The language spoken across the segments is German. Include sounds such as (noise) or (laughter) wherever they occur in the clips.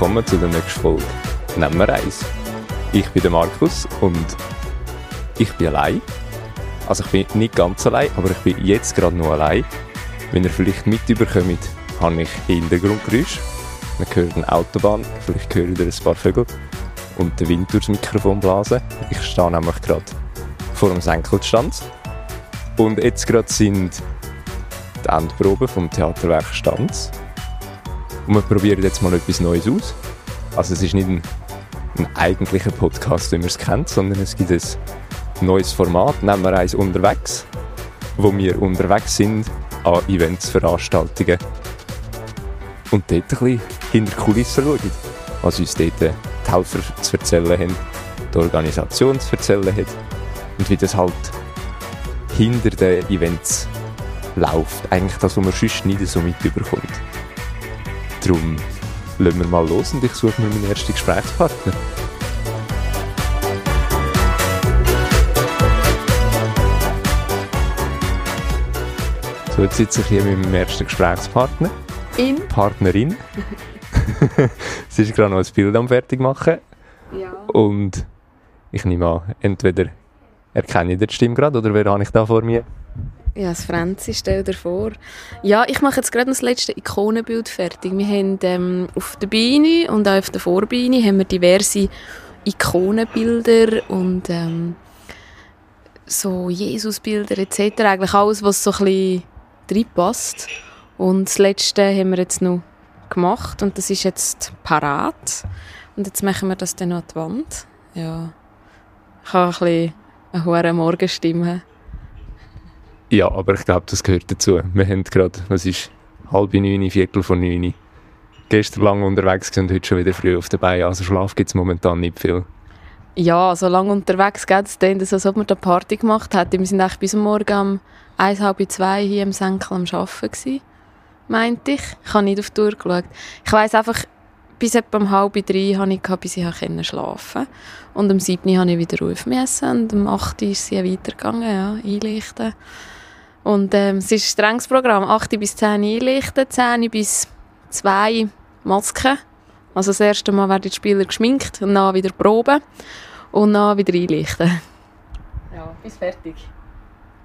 willkommen zu der nächsten Folge «Nehmen wir eins». Ich bin der Markus und ich bin allein. Also ich bin nicht ganz allein, aber ich bin jetzt gerade nur allein. Wenn ihr vielleicht mitbekommt, habe ich Hintergrundgeräusche. Man hört eine Autobahn, vielleicht hört ihr ein paar Vögel und den Wind durchs Mikrofon blasen. Ich stehe nämlich gerade vor dem Senkelstand. Und jetzt gerade sind die Endproben vom Theaterwerk Stanz. Und wir probieren jetzt mal etwas Neues aus. Also es ist nicht ein, ein eigentlicher Podcast, wie man es kennt, sondern es gibt ein neues Format, nehmen wir eins unterwegs, wo wir unterwegs sind an Events, Veranstaltungen und dort ein bisschen hinter die Kulissen schauen, was uns dort die Helfer zu erzählen haben, die Organisation zu erzählen hat und wie das halt hinter den Events läuft. Eigentlich das, was man sonst nicht so mitbekommt. Darum lassen wir mal los und ich suche mir meinen ersten Gesprächspartner. So, jetzt sitze ich hier mit meinem ersten Gesprächspartner. In? Partnerin. (laughs) Sie ist gerade noch ein Bild am fertig machen. Ja. Und ich nehme an, entweder erkenne ich die Stimme gerade oder wer habe ich da vor mir? Ja, das Franzi, stell dir vor. Ja, ich mache jetzt gerade das letzte Ikonenbild fertig. Wir haben ähm, auf der Beine und auch auf der Vorbeine haben wir diverse Ikonenbilder und ähm, so Jesusbilder etc. Eigentlich alles, was so ein bisschen reinpasst. Und das letzte haben wir jetzt noch gemacht und das ist jetzt parat. Und jetzt machen wir das dann noch an die Wand. Ja. Ich habe ein bisschen eine hohe Morgenstimme. Ja, aber ich glaube, das gehört dazu. Wir haben gerade, was ist, halb neun, viertel von neun. Gestern lange unterwegs und heute schon wieder früh auf der Beine. Also Schlaf gibt es momentan nicht viel. Ja, so lange unterwegs geht es dann, als ob wir eine Party gemacht hätten. Wir sind bis morgen um eins, halb zwei hier im Senkel am Arbeiten meinte ich. Ich habe nicht auf die Uhr geschaut. Ich weiss einfach, bis etwa um halb drei habe ich bis ich schlafen konnte. Und um sieben habe ich wieder aufmessen und um acht ist sie weitergegangen, ja, einlichten. Und ähm, es ist ein strenges Programm. 8 bis 10 einlichten, 10 bis 2 Masken. Also das erste Mal werden die Spieler geschminkt und dann wieder proben und dann wieder einlichten. Ja, bis fertig.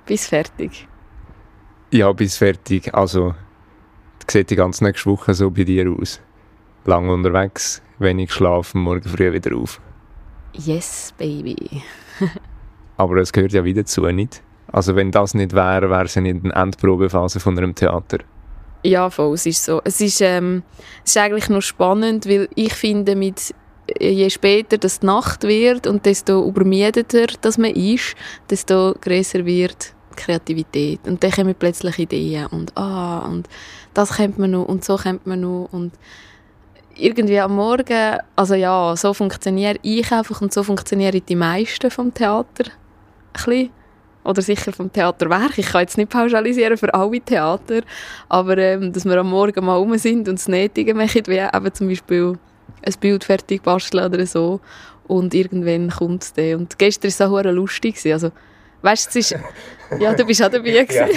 Bis fertig. Ja, bis fertig. Also, sieht die ganze nächste Woche so bei dir aus? Lang unterwegs, wenig schlafen, morgen früh wieder auf. Yes, baby. (laughs) Aber es gehört ja wieder zu, nicht? Also wenn das nicht wäre, wäre es nicht eine Endprobephase von einem Theater. Ja, voll, es ist so. Es ist, ähm, es ist eigentlich noch spannend, weil ich finde, mit, je später das Nacht wird und desto übermüdeter das man ist, desto größer wird die Kreativität. Und dann kommen plötzlich Ideen und ah, und das kennt man noch und so kennt man noch und irgendwie am Morgen, also ja, so funktioniere ich einfach und so funktionieren die meisten vom Theater. Ein bisschen oder sicher vom Theaterwerk. Ich kann jetzt nicht pauschalisieren für alle Theater, aber ähm, dass wir am Morgen mal rum sind und das Nötige machen, wie eben zum Beispiel ein Bild fertig basteln oder so und irgendwann kommt es dann. Und gestern war es auch lustig. Also Weißt du, es ist. Ja, du bist auch dabei. ja, (laughs)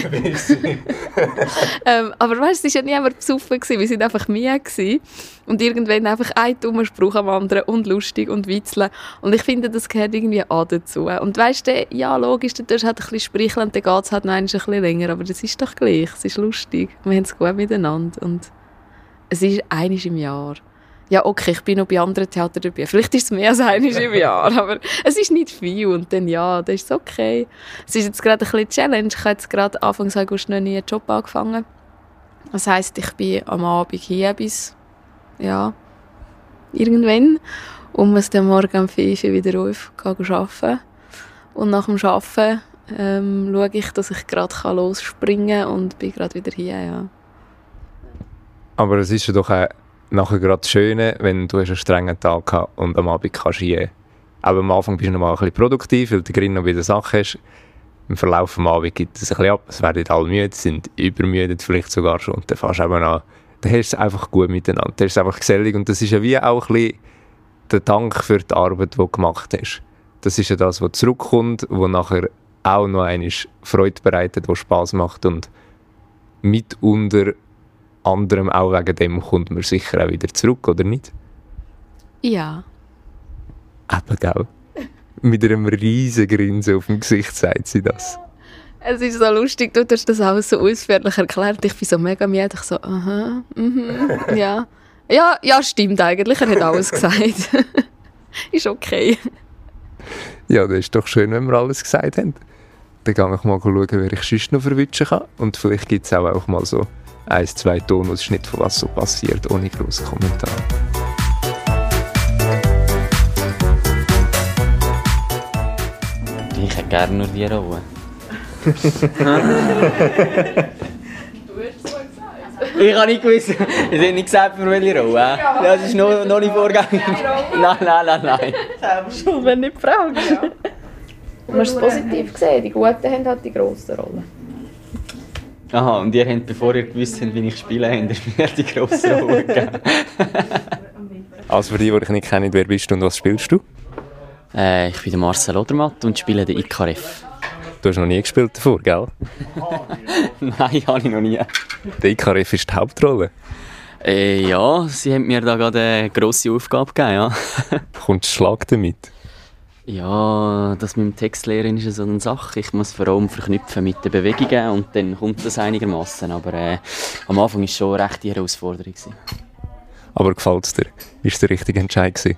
ähm, aber weißt du, es war ja niemand besoffen. Gewesen. Wir waren einfach mir. Gewesen. Und irgendwann einfach ein dummer Spruch am anderen und lustig und witzeln. Und ich finde, das gehört irgendwie auch dazu. Und weißt du, ja, logisch, du tust halt ein bisschen spricheln und dann geht es halt noch ein bisschen länger. Aber das ist doch gleich. Es ist lustig. Wir haben es gut miteinander. Und es ist einiges im Jahr ja, okay, ich bin noch bei anderen Theatern dabei. Vielleicht ist es mehr als einmal im (laughs) Jahr, aber es ist nicht viel und dann ja, das ist okay. Es ist jetzt gerade ein bisschen Challenge. Ich habe jetzt gerade Anfang August noch nie einen Job angefangen. Das heisst, ich bin am Abend hier bis, ja, irgendwann und muss dann morgen um 5 Uhr wieder auf, arbeiten. Und nach dem Arbeiten ähm, schaue ich, dass ich gerade losspringen kann und bin gerade wieder hier, ja. Aber es ist ja doch auch nachher gerade das Schöne, wenn du einen strengen Tag hast und am Abend kannst du Aber am Anfang bist du noch ein bisschen produktiv, weil du drin noch wieder Sachen hast. Im Verlauf des Abends gibt es ein bisschen ab. Es werden alle müde, sind übermüdet vielleicht sogar schon. Und dann fährst du eben an. Dann hast du es einfach gut miteinander. Dann ist es einfach gesellig. Und das ist ja wie auch ein bisschen der Dank für die Arbeit, die du gemacht hast. Das ist ja das, was zurückkommt, was nachher auch noch einmal Freude bereitet, was Spaß macht und mitunter anderem auch wegen dem kommt man sicher auch wieder zurück, oder nicht? Ja. Eben, gell? (laughs) Mit einem riesen Grinsen auf dem Gesicht sagt sie das. Es ist so lustig, du hast das alles so ausführlich erklärt. Ich bin so mega müde. Ich so, aha, mhm, (laughs) ja. Ja, ja, stimmt eigentlich. Er hat alles gesagt. (laughs) ist okay. Ja, das ist doch schön, wenn wir alles gesagt haben. Dann gehe ich mal schauen, wer ich sonst noch verwischen kann. Und vielleicht gibt es auch, auch mal so ein, zwei Tonausschnitte von was so passiert, ohne grossen Kommentar. Ich hätte gerne nur die Rolle. ich habe nicht gewusst, ich habe nicht gesagt, für welche Rolle. Das ist noch, noch nicht vorgegangen. Nein, nein, nein, nein. Schon, wenn nicht fragen. Ja. (laughs) Du musst es positiv sehen. Die Guten haben halt die grossen Rollen. Aha, und ihr habt, bevor ihr gewusst habt, wie ich spiele, habt ihr mir die grosse Rolle gegeben. Also für die, die ich nicht kenne, wer bist du und was spielst du? Äh, ich bin der Marcel Odermatt und spiele den IKRF. Du hast noch nie gespielt davor, gell? (laughs) Nein, habe ich noch nie. Der IKRF ist die Hauptrolle. Äh, ja, sie haben mir da gerade eine grosse Aufgabe gegeben, ja. Kommt Schlag damit? Ja, das mit dem Textlehrer ist so eine Sache. Ich muss vor allem verknüpfen mit den Bewegungen und dann kommt das einigermaßen. Aber äh, am Anfang war es schon eine rechte Herausforderung. Gewesen. Aber gefällt es dir? Ist der richtige Entscheid gewesen?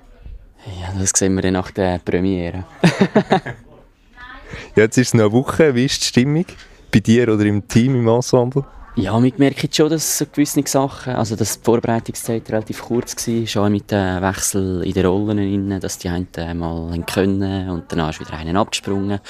Ja, das sehen wir dann nach der Premiere. (laughs) jetzt ist es noch eine Woche. Wie ist die Stimmung? Bei dir oder im Team, im Ensemble? Ja, wir merken schon, dass gewisse Sachen, also dass die Vorbereitungszeit relativ kurz war, schon mit dem Wechsel in den Rollen, dass die einen mal können und danach ist wieder einen abgesprungen.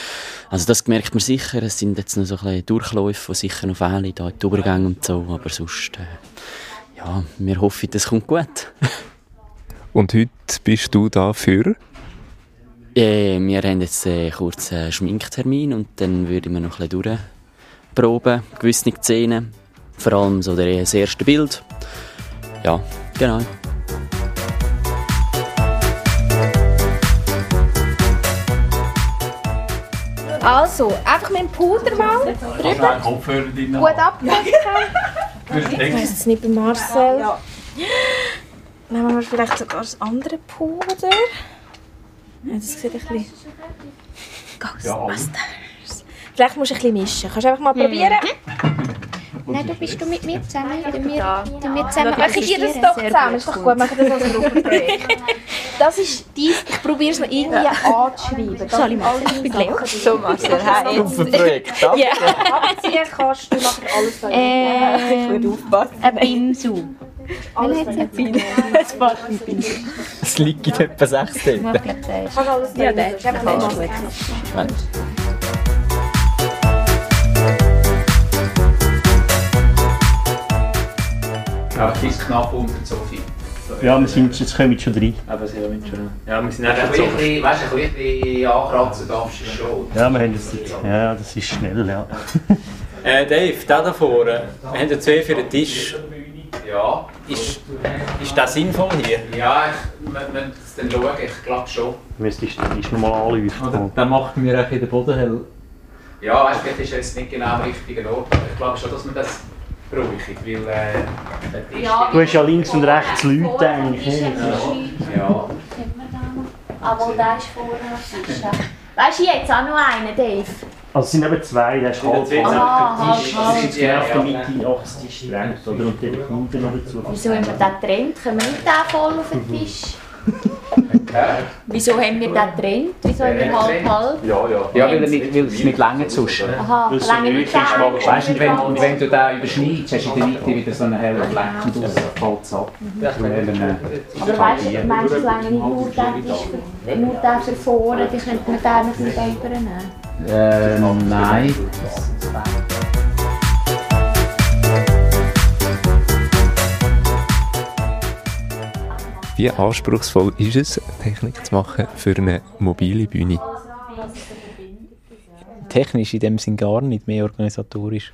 Also das merkt man sicher, es sind jetzt noch so ein bisschen Durchläufe, die sicher noch fehlen, da die Übergänge und so, aber sonst, äh, ja, wir hoffen, das kommt gut. (laughs) und heute bist du da für? Äh, wir haben jetzt einen kurzen Schminktermin und dann würden wir noch ein bisschen durchproben, gewisse Szenen, vor allem so das erste Bild. Ja, genau. Also, einfach mit dem Puder mal drüber. Gut abpacken. Ich weiß es nicht bei Marcel. Nehmen wir vielleicht sogar das andere Puder. Ja, das sieht ein bisschen... Ghostbusters. Vielleicht musst du ein bisschen mischen. Kannst du einfach mal probieren? Nein, du bist du mit mir zusammen. Du wir, du wir Ja, zusammen Machen ihr das doch zusammen, ist doch gut, machen das als (laughs) Gruppenprojekt. Das ist dies, ich probiere es noch irgendwie anzuschreiben. Soll ich machen? Ich bin Leo. So Marcel, hey, jetzt. Projekt, danke. Ja. Abziehen kannst du nachher alles da Ähm, aufpassen. ein Bimsu. Welcher hat es jetzt? Das passt ein bisschen. Es liegt in etwa sechs Stunden. Alles Ja, Das ist gut. Bis knapp unter Sophie. Ja, wir sind, jetzt kommen wir schon rein. Aber sie haben schon. Ja, wir sind Weißt du, ein bisschen, weißt du, ein bisschen ankratzen darfst du schon. Ja, wir haben jetzt, ja, das ist schnell, ja. (laughs) Äh, Dave, der da vorne, wir haben ja zwei für den Tisch. Ja, Ist, ist das sinnvoll hier? ja ich, wenn wir es dann schauen, ich glaube schon. Müsstest du ist nochmal anleuchten. Dann macht mir auch den Boden hell. Ja, weißt du, vielleicht ist es nicht genau am richtigen Ort. Ich glaube schon, dass man das braucht, weil äh, der Tisch... Du hast ja links und rechts Leute eigentlich. ne? Ja. Aber da ist vorher Weißt du, jetzt auch noch einen, Dave? Also es sind eben zwei, der ist halb. Aha, Das ist halb, das ist jetzt genau auf der Mitte, ach, das ist gedrängt, oder? Und dann kommt er noch dazu. Wieso haben wir den getrennt? Können wir nicht den voll auf den Tisch? (laughs) Wieso haben wir den getrennt? Wieso haben wir halb halb? Ja, weil, er nicht, weil es nicht länger sonst. Aha, so nicht Weißt du, wenn, und wenn du den überschneidest, hast du in der Mitte wieder so einen hellen Fleck und das fällt es ab. Ihn Aber weißt du, meinst du lange nicht nur für, nur den für vorne, die könnte man den noch nicht übernehmen? Ähm, nein. Wie anspruchsvoll ist es, Technik zu machen für eine mobile Bühne? technisch in dem Sinn gar nicht, mehr organisatorisch.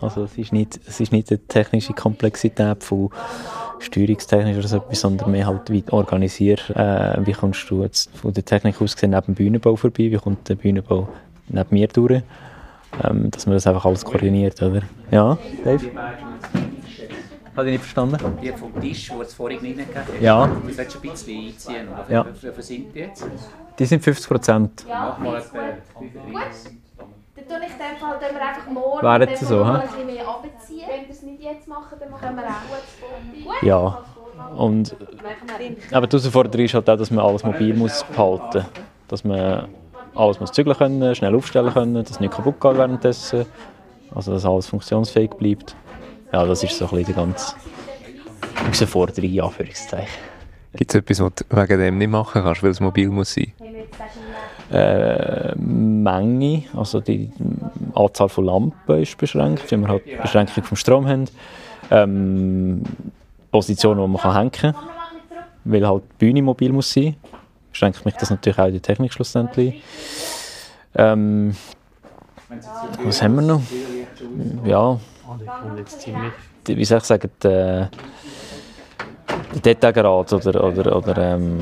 Also es ist nicht, es ist nicht eine technische Komplexität von steuerungstechnisch oder so etwas, sondern mehr halt wie organisier, äh, wie kommst du jetzt von der Technik aus gesehen neben dem Bühnenbau vorbei, wie kommt der Bühnenbau neben mir durch, ähm, dass man das einfach alles koordiniert, oder? Ja, Dave? Habe ich nicht verstanden? Die vom Tisch, wo es vorhin reingegeben hat. Ja. Du solltest ein bisschen einziehen. Oder? Ja. Wie viel sind die jetzt? Die sind 50 Prozent. Mach mal Gut. einen Dann tue ich dem Fall tun wir einfach morgen Wäre jetzt so, ein bisschen mehr runterziehen. Wenn wir es nicht jetzt machen, dann machen wir auch. Gut. Ja. Und aber die Herausforderung ist halt auch, dass man alles mobil muss behalten muss. Dass man alles muss zügeln können, schnell aufstellen können, dass es nicht kaputt geht währenddessen. Also dass alles funktionsfähig bleibt. Ja, das ist so ein bisschen die ganze Herausforderung, in Anführungszeichen. Gibt es etwas, was du wegen dem nicht machen kannst, weil es mobil muss sein? Äh, Menge, also die Anzahl von Lampen ist beschränkt, weil wir halt Beschränkung vom Strom haben. Ähm, Positionen, wo man kann hängen kann, weil halt die Bühne mobil muss sein. Beschränkt mich das natürlich auch in die Technik schlussendlich. Ähm, was haben wir noch? Ja, die- wie soll ich sagen, der, Detailgrad oder, oder, oder ähm,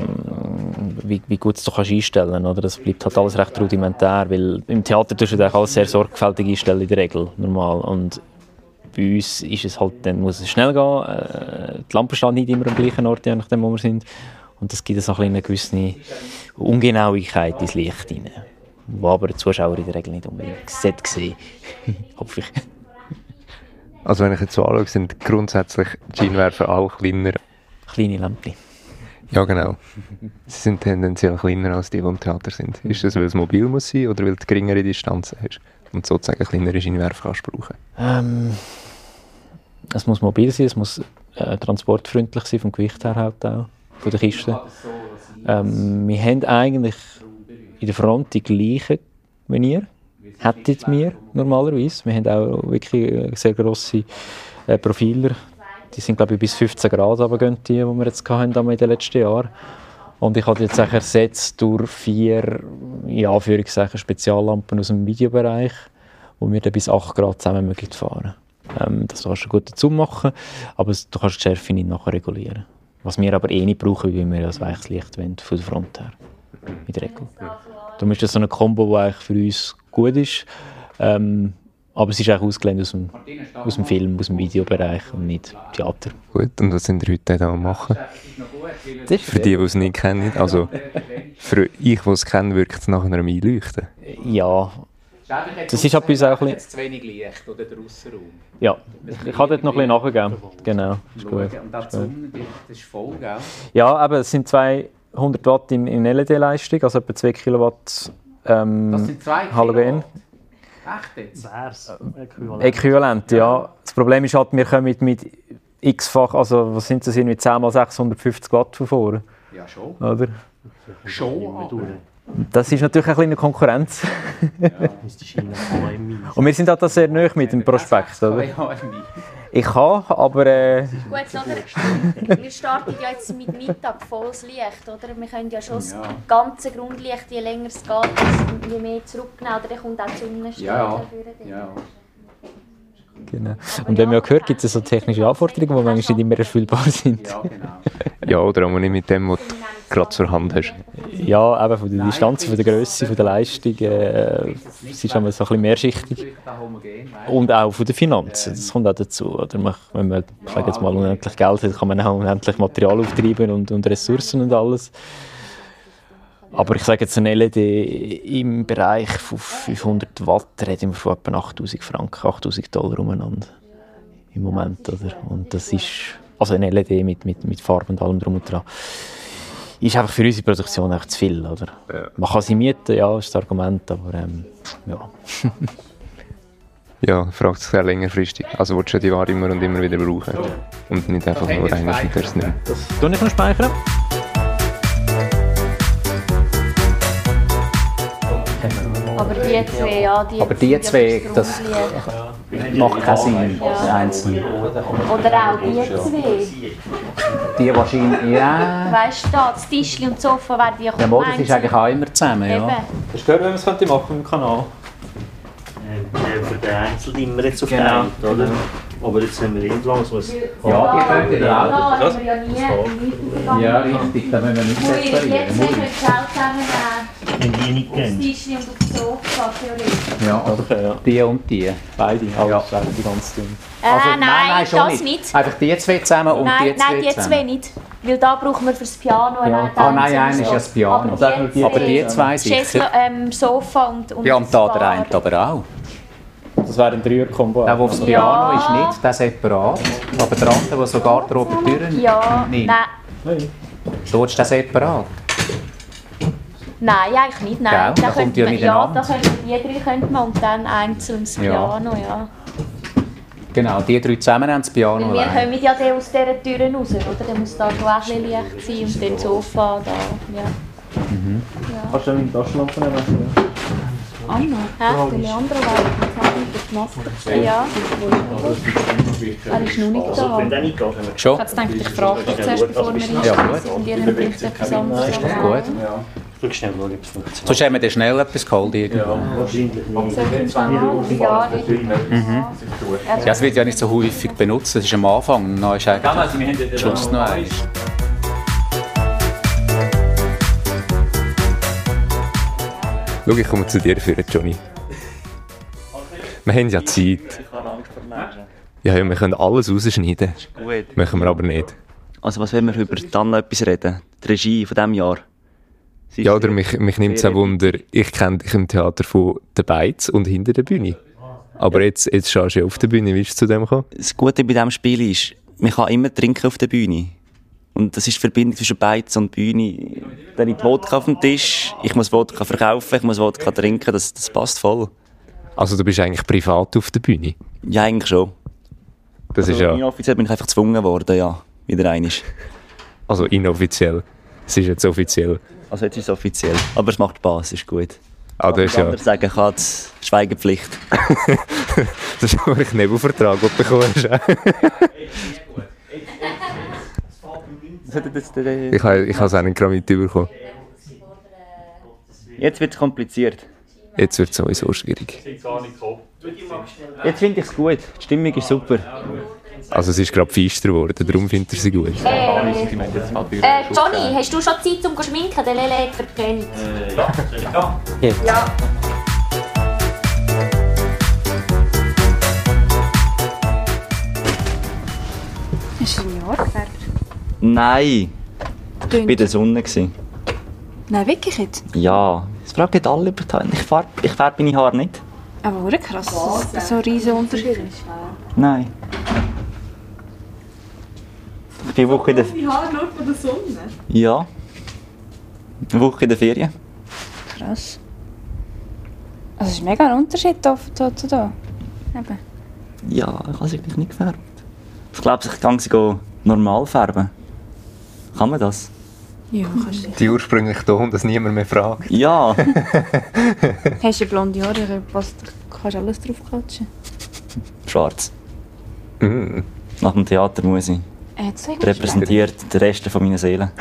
wie, wie gut du kannst einstellen oder Das bleibt halt alles recht rudimentär, weil im Theater tust du eigentlich alles sehr sorgfältig einstellen in der Regel, normal. Und bei uns ist es halt, dann muss es schnell gehen, äh, die Lampen stehen nicht immer am gleichen Ort, nachdem wo wir sind. Und das gibt bisschen eine gewisse Ungenauigkeit ins Licht hinein. Wo aber der Zuschauer in der Regel nicht unbedingt sehen. (laughs) Hoffe ich. Also wenn ich jetzt so anschaue, sind grundsätzlich die Scheinwerfer alle kleiner. Kleine Lämpchen. Ja, genau. Sie sind tendenziell kleiner als die, die im Theater sind. Ist das, weil es mobil muss sein oder weil du geringere Distanzen hast und sozusagen kleinere Scheinwerfer kannst brauchen? Ähm, es muss mobil sein, es muss äh, transportfreundlich sein, vom Gewicht her halt auch, von der Kiste. Ähm, wir haben eigentlich in der Front die gleichen wie ihr. Hättet wir normalerweise. Wir haben auch wirklich äh, sehr grosse äh, Profiler. Die sind glaube ich bis 15 Grad runtergehen, die, die wir jetzt hatten in den letzten Jahren. Und ich habe die jetzt ersetzt durch vier, in Anführungszeichen, Speziallampen aus dem Videobereich, wo wir dann bis 8 Grad zusammen mögen fahren. Ähm, das kannst du gut dazu machen, aber du kannst die Schärfe nicht nachher regulieren. Was wir aber eh nicht brauchen, weil wir das weiches Licht wollen, von der Front her. In der Regel. Darum ist das so eine Kombo, eigentlich für uns gut ist. Ähm, aber es ist eigentlich ausgelehnt aus dem, aus dem Film, aus dem Videobereich und nicht Theater. Gut, und was sind ihr heute da am machen? Das ist Für die, die es nicht kennen, also für ich, die es kenne, wirkt es nach einem Einleuchten. Ja, Das ist halt bei uns auch ein bisschen- zu wenig Licht oder der Aussenraum. ja. Ich, kann dort noch ein bisschen nachgeben. Genau, ist gut. Und auch die. Sonne, das ist voll, gell? Ja, aber es sind 200 Watt in, in LED-Leistung, also etwa 2 Kilowatt ähm, Das sind zwei Halogen. Echt jetzt? Wär's äquivalent. Äquivalent, ja. Das Problem ist halt, wir kommen mit, mit x-fach, also was sind das, irgendwie 10 mal 650 Watt von vorne, Ja, schon. oder? Schon, aber. Das ist natürlich ein kleine Konkurrenz. KMI Und wir sind halt da sehr nahe mit dem Prospekt, oder? Ich kann, aber äh, Gut, oder? Wir starten ja jetzt mit Mittag volles Licht, oder? Wir können ja schon das Ja. ganze Grundlicht, je länger es geht, je mehr zurücknehmen, oder dann kommt auch die Sonnenstrahl Ja, ja. Genau. Und wenn man auch hört, gibt es so technische Anforderungen, die manchmal nicht immer erfüllbar sind. Ja, genau. (laughs) Ja, oder auch nicht mit dem, was du gerade zur Hand hast. Ja, eben von der Distanz, von der Größe, von der Leistung. Äh, es ist immer so ein bisschen mehrschichtig. Und auch von den Finanzen, das kommt auch dazu. Oder man, wenn man ich sage jetzt mal unendlich Geld hat, kann man auch unendlich Material auftreiben und, und Ressourcen und alles. Aber ich sage jetzt ein LED im Bereich von 500 Watt reden wir von etwa 8000 Franken, 8000 Dollar umeinander im Moment. Oder? Und das ist, also ein LED mit, mit, mit Farbe und allem drum und dran, ist einfach für unsere Produktion einfach zu viel. Oder? Ja. Man kann sie mieten, ja, ist das Argument, aber ähm, ja. (laughs) Ja, fragt sich sehr längerfristig. Also willst du die Ware immer und immer wieder brauchen. Und nicht einfach nur eines und das nicht. Das tue ich noch speichern. Aber die zwei, ja, die Aber die zwei, das Grundlicht. macht keinen Sinn, Ja. einzeln. Oder auch die zwei. Die wahrscheinlich, ja. Weißt du, da, das Tischchen und das Sofa werden ja Ja, mal, das ist eigentlich auch immer zusammen, ja. Das ist gut, wenn man es könnte machen im Kanal. Äh, für den Einzeldimmer jetzt auf Genau. der Hand, oder? Aber jetzt haben wir entlang so ein Ja, die könnt ihr Ja, auch. wir ja. Ja, richtig, da müssen wir nicht separieren. jetzt Muss nicht ich. Geld zusammennehmen. Wenn die nicht gehen. Tisch auf dem Sofa, theoretisch. Ja, Okay, ja. die und die. Beide, alles Ja. ja. die ganze Ding. Äh, Also, nein, schon das nicht. Einfach die zwei zusammen und nein, die zwei nein, die zusammen. zwei nicht. Weil da brauchen wir fürs Piano einen Ja. Ah nein, einer ist ja das Piano. Aber die, die Aber die zwei sicher. ähm, Sofa und, und Ja, und da der eine aber auch. Das wäre ein Dreier-Kombo. Der, der aufs Ja. Piano ist, nicht, der separat. Aber der andere, der so Garderobentüren Ja, nimmt, nein. Nein. ist der separat. Nein, eigentlich nicht. Nein. Gell? Da kommt ja man, ja, da könnte die drei könnte man und dann einzeln das Ja. Piano, ja. Genau, die drei zusammen haben das Piano Weil wir allein. kommen ja dann aus dieser Tür raus, oder? Dann muss da schon auch ein Licht sein und dann das Sofa da, ja. Kannst du die Taschenlampe nehmen? Anna? Hä? Der Leandro war mit der. Ja. Er ist noch nicht da. Ich Schon? habe jetzt gedacht, ich frage dich zuerst, bevor wir Ja, einsteigen. gut. Und ihr habt vielleicht etwas anderes Ist doch sagen. Gut. Schau schnell, schauen, ob es funktioniert. Sonst haben wir dann schnell etwas geholt irgendwo. Wahrscheinlich mal? Ja, Ja, es wird ja nicht so häufig benutzt. Das ist am Anfang, und dann ist eigentlich Also, Schluss noch eins. Schau, ich komme zu dir führen, Johnny. Wir haben ja Zeit. Ich habe Angst vor Menschen. Ja, ja, wir können alles rausschneiden. Gut. Machen wir aber nicht. Also was wollen wir über dann noch etwas reden? Die Regie von diesem Jahr? Ist Ja, oder mich, mich nimmt es auch Wunder, ich kenne dich im Theater von der Beiz und hinter der Bühne. Aber jetzt, jetzt schaust du ja auf der Bühne, wie bist du zu dem gekommen? Das Gute bei diesem Spiel ist, man kann immer trinken auf der Bühne. Und das ist die Verbindung zwischen Beiz und Bühne. Dann liegt Wodka auf dem Tisch, ich muss Wodka verkaufen, ich muss Wodka trinken, das, das passt voll. Also du bist eigentlich privat auf der Bühne. Ja, eigentlich schon. Das ist also, ja, Inoffiziell bin ich einfach gezwungen worden, ja. Wieder einig. also inoffiziell. Es ist jetzt offiziell. Also jetzt ist es offiziell. Aber es macht Spaß, ist gut. Ah, das ist ja, sagen kann, Schweigepflicht. (laughs) das ist aber ein Knebelvertrag, den du bekommen hast. Ich habe ich habe es auch nicht gerade mitbekommen. Jetzt wird es kompliziert. Jetzt wird es sowieso schwierig. Jetzt finde ich es gut. Die Stimmung ist super. Also es ist gerade feister geworden, darum findet er sie gut. Äh, äh, Johnny, hast du schon Zeit um zu schminken? Der Lele hat verpennt. Hast du ein Jahr gefärbt? Nein, ich war in der Sonne. Nein, wirklich jetzt? Ja, es fragen alle über die Haare. Ich färbe ich meine Haare nicht. Aber wirklich krass, dass so ein riesen Unterschied ist. Nein. Ich bin eine Woche in der... Die Haare nur von der Sonne? Ja. Eine Woche in der Ferien. Krass. Also es ist mega ein Unterschied da, da zu da. Eben. Ja, ich habe sie eigentlich nicht gefärbt. Ich glaube, ich kann sie normal färben. Kann man das? Ja, kannst du. Die ursprüngliche Ton, dass niemand mehr fragt. Ja. (laughs) Hast du blonde Haare, passt, kannst alles drauf klatschen. Schwarz. Mm. Nach dem Theater muss ich. Äh, Repräsentiert den Rest von meiner Seele.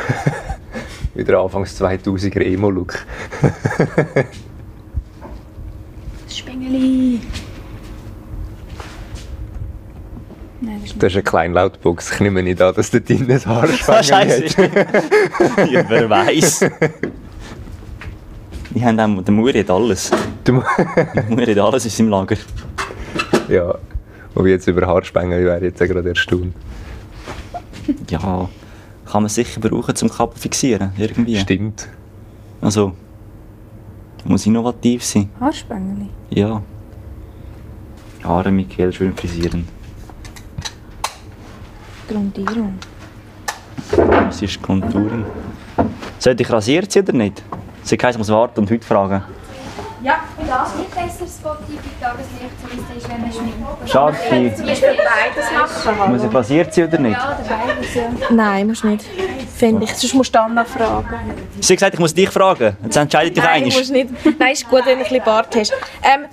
(laughs) Wieder Anfangs 2000er Emo-Look. (laughs) Das Spengeli. Nein, das ist Das ist eine kleine Lautbox. Ich nehme nicht an, dass der drinnen (laughs) ein Scheiße. hat. ja, wer weiß. Die haben auch, der Muri hat alles. Du- Der Muri hat alles in seinem Lager. ja, ob ich jetzt über Haarspengel wäre, jetzt gerade erstaunt. (laughs) Ja, kann man sicher brauchen zum Kappen fixieren, irgendwie. Stimmt. Also, muss innovativ sein. Haarspengeli. Ja. Haare mit Gel schön frisieren. Grundierung. Das ist Konturen. Sollte ich rasiert sein oder nicht? Sie heisst, ich muss warten und heute fragen. Ja, und das nicht besser Spotify Tageslicht, wie es ist, wenn man schminkt. Scharfe. Zum Beispiel beides machen. Muss ich rasiert sein oder nicht? Ja, oder beides, ja. Nein, musst nicht. Finde ich. Sonst musst du Anna fragen. Sie hat gesagt, ich muss dich fragen. Jetzt entscheidet dich Nein, einig. du musst nicht. Nein, ist gut, wenn du ein bisschen Bart hast. Ähm,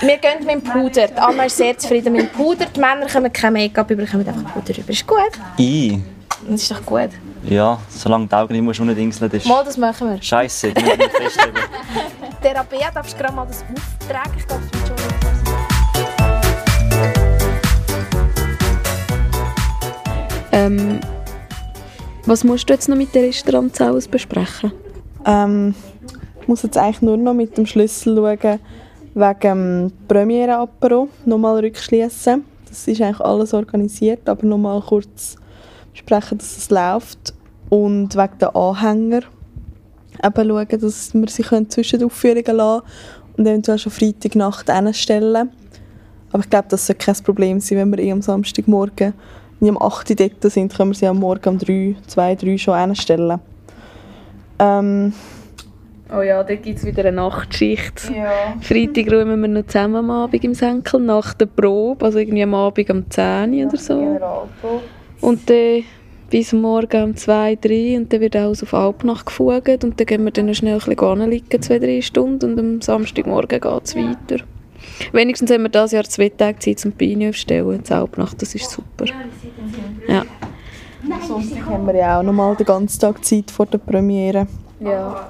wir gehen mit dem Puder. Die Anna ist sehr zufrieden mit dem Puder. Die Männer kommen kein Make-up über, kommen einfach Puder über. Ist gut. I. Das ist doch gut. Ja, solange die Augen nicht musst unten das ist... Mal, das machen wir. Scheiße, das (laughs) müssen wir festlegen. Der Rabea darfst du gerade mal das auftragen. Ich glaube, das wird schon Ähm, was musst du jetzt noch mit den Restaurants alles besprechen? Ähm, muss jetzt eigentlich nur noch mit dem Schlüssel schauen, wegen dem Premiere-Apero nochmal rückschließen. Das ist eigentlich alles organisiert, aber nochmal kurz besprechen, dass es läuft. Und wegen den Anhänger eben schauen, dass wir sie zwischen den Aufführungen lassen und eventuell schon Freitagnacht stellen. Aber ich glaube, das sollte kein Problem sein, wenn wir eh am Samstagmorgen nicht um 8 Uhr dort sind, können wir sie am Morgen um 3, 2, 3 schon einstellen. Ähm, Oh ja, da gibt es wieder eine Nachtschicht. Ja. Freitag räumen wir noch zusammen am Abend im Senkel, nach der Probe, also irgendwie am Abend um 10 oder so. Und dann bis morgen um 2, 3 und dann wird alles auf Alpnach gefugt und dann gehen wir dann schnell ein bisschen liegen, zwei, drei Stunden und am Samstagmorgen geht es weiter. Wenigstens haben wir dieses Jahr zwei Tage Zeit zum Beine aufstellen, in Alpnach, das ist super. Ja. Sonntag haben wir ja auch noch mal den ganzen Tag Zeit vor der Premiere. Ja.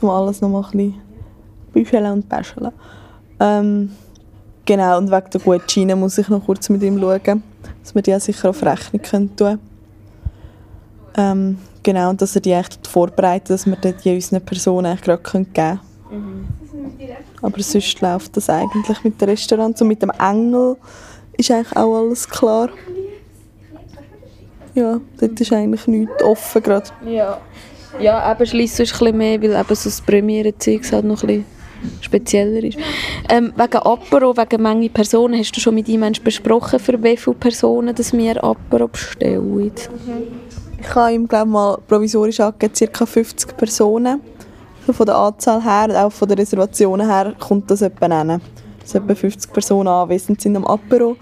Um alles noch mal ein bisschen büscheln und bäscheln. Ähm, genau, und wegen der guten Schiene muss ich noch kurz mit ihm schauen, dass wir die sicher auf Rechnung können tun ähm, Genau, und dass er die echt vorbereitet, dass wir die unseren Personen eigentlich gerade geben können. Mhm. Aber sonst läuft das eigentlich mit dem Restaurant. So mit dem Engel ist eigentlich auch alles klar. Ja, dort ist eigentlich nichts offen gerade. Ja. Ja, eben schließt ein bisschen mehr, weil eben so das Premiere-Zeug halt noch ein bisschen spezieller ist. Ähm, wegen Apero, wegen Menge Personen, hast du schon mit ihm besprochen, für wie viele Personen dass wir Apero bestellen? Ich habe ihm glaube mal provisorisch angegeben, ca. 50 Personen. Von der Anzahl her, auch von den Reservationen her, kommt das etwa hin. Dass etwa 50 Personen anwesend sind am Apero.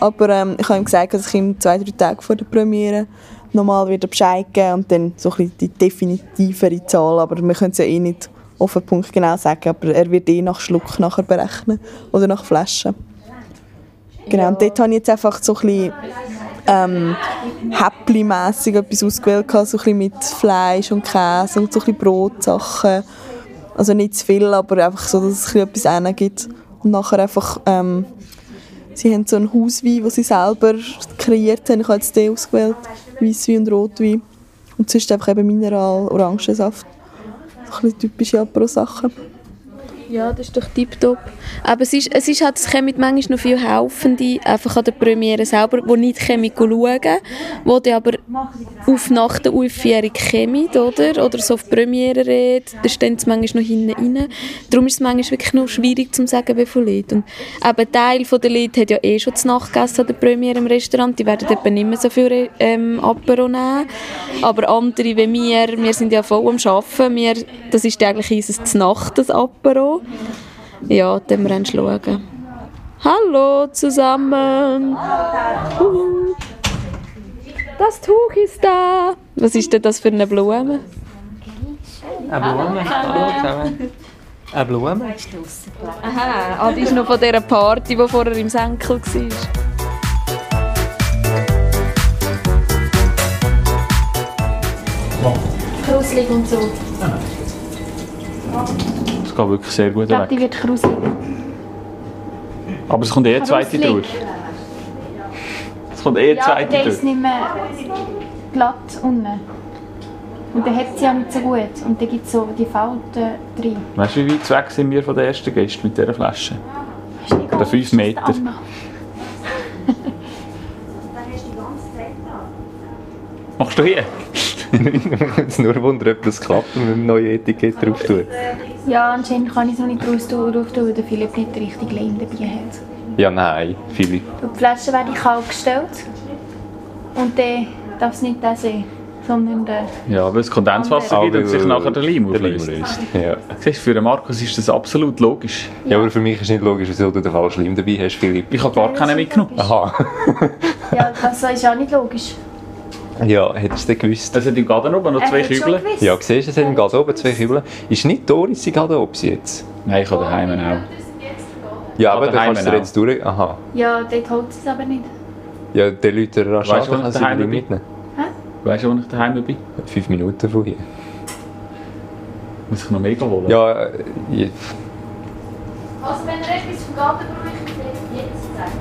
Aber ähm, ich habe ihm gesagt, dass ich ihm zwei, drei Tage vor der Premiere nochmal wieder Bescheid geben und dann so ein die definitivere Zahl. Aber wir können es ja eh nicht auf den Punkt genau sagen, aber er wird eh nach Schluck nachher berechnen oder nach Flaschen. Genau, und dort habe ich jetzt einfach so ein bisschen ähm, etwas ausgewählt, so ein bisschen mit Fleisch und Käse und so ein bisschen Brotsachen. Also nicht zu viel, aber einfach so, dass es etwas gibt. Und nachher einfach, ähm, sie haben so einen Hauswein, den sie selber kreiert haben. Ich habe jetzt den ausgewählt, Weisswein und Rotwein. Und sonst einfach eben Mineral, Orangensaft. So ein bisschen typische Apero-Sachen. Ja, das ist doch tiptop. Aber es ist, es ist halt, es kommen manchmal noch viele Helfende einfach an der Premiere selber, die nicht schauen können, die aber auf nach der Aufführung kommen, oder? Oder so auf die Premiere reden, dann stehen sie manchmal noch hinten rein. Darum ist es manchmal wirklich noch schwierig zu sagen, wie viele Leute. Und eben Teil der Leute hat ja eh schon zu Nacht gegessen an der Premiere im Restaurant, die werden eben nicht mehr so viel ähm, Apero nehmen. Aber andere wie wir, wir sind ja voll am Arbeiten, wir, das ist eigentlich unser Nacht, das Apero. Ja, dann wir schauen. Hallo zusammen! Das Tuch ist da! Was ist denn das für eine Blume? Eine Blume? Hallo zusammen. Eine Blume? Aha, ah, die ist noch von dieser Party, die vorher im Senkel war. Gruselig und so geht wirklich sehr gut ich glaube, die wird kruselig. Aber es kommt eh eine zweite durch. Es kommt eh eine ja, zweite durch. Ja, ist nicht mehr glatt unten. Und dann hat sie ja nicht so gut. Und dann gibt es so die Falten drin. Weißt du, wie weit weg sind wir von den ersten Gästen mit dieser Flasche? Oder 5 Meter. (laughs) Machst du hier? (laughs) es nur wundern, ob das klappt, wenn wir ein neues Etikett drauf tun. Ja, anscheinend kann ich es noch nicht drauf tun, weil der Philipp nicht richtig Leim dabei hat. Ja, nein, Philipp. die Flasche werde ich kalt gestellt. Und dann darf es nicht sondern der... Ja, weil es Kondenswasser gibt und sich nachher der Leim auflöst. Ja. Siehst, für Markus ist das absolut logisch. Ja. ja, aber für mich ist nicht logisch, wieso du den falschen Leim dabei hast, Philipp. Ich habe gar keinen mitgenommen. Aha. ja, das ist auch nicht logisch. Ja, hättest du gewusst? Es hat im Garderobe noch zwei Kübel. Ja, siehst du, es hat im Garderobe zwei Kübel. Ist nicht Doris in Garderobe jetzt? Nein, ich habe daheim auch. Ja, aber dann kannst du jetzt durch... Aha. Ja, dort holt es aber nicht. Ja, der Leute rasch weißt, an, kannst du nicht mitnehmen. Hä? Weißt du, wo ich daheim bin? Fünf Minuten von hier. Muss ich noch mega holen? Ja, äh, ja. Also wenn ihr etwas vom Garten braucht, jetzt sagen.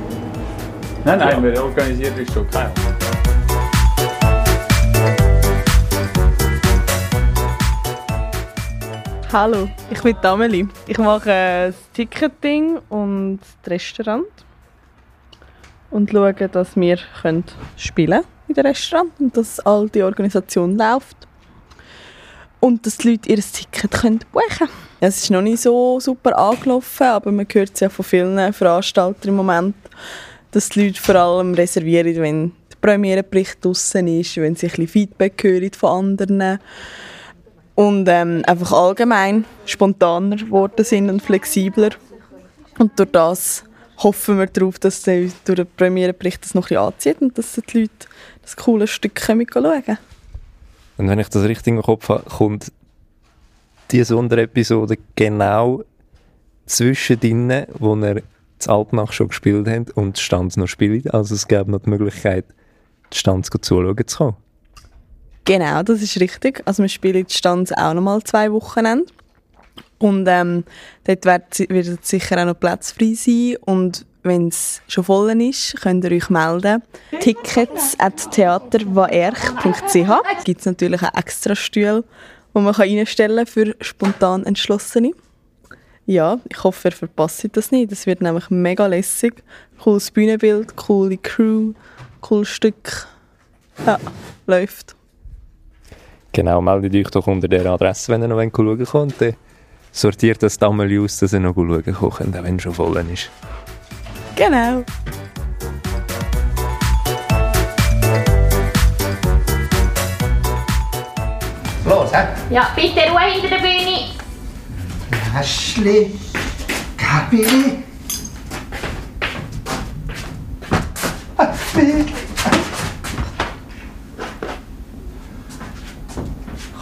Nein, nein, ja. wir organisieren ist schon okay. Hallo, ich bin Amelie. Ich mache das Ticketing und das Restaurant. Und schaue, dass wir können spielen in dem Restaurant und dass all die Organisation läuft. Und dass die Leute ihr Ticket buchen können. Es ist noch nicht so super angelaufen, aber man hört es ja von vielen Veranstaltern im Moment, dass die Leute vor allem reservieren, wenn der Premierenbericht draußen ist, wenn sie ein bisschen Feedback hören von anderen und ähm, einfach allgemein spontaner geworden sind und flexibler. Und durch das hoffen wir darauf, dass durch den Premierenbericht das noch ein bisschen anzieht und dass die Leute das coole Stück schauen können. Und wenn ich das richtig im Kopf habe, kommt diese Sonderepisode genau zwischendrin, wo er das Alpnach schon gespielt hat und die Stanz noch spielt. Also es gäbe noch die Möglichkeit, die Stanz zuschauen zu kommen. Genau, das ist richtig. Also wir spielen die Stanz auch noch mal zwei Wochenende. Und ähm, dort wird, wird sicher auch noch Platz frei sein. Und wenn es schon voll ist, könnt ihr euch melden. Tickets at theaterwaerch.ch gibt es natürlich auch extra Stühle, die man reinstellen kann für spontan Entschlossene. Ja, ich hoffe, ihr verpasst das nicht. Das wird nämlich mega lässig. Cooles Bühnenbild, coole Crew, cooles Stück. Ja, läuft. Genau, meldet euch doch unter der Adresse, wenn ihr noch schauen könnt. Dann sortiert das Dammel aus, dass ihr noch schauen könnt, wenn es schon voll ist. Genau. Los, hä? Ja, bitte Ruhe hinter der Bühne. Läschli, Gabi.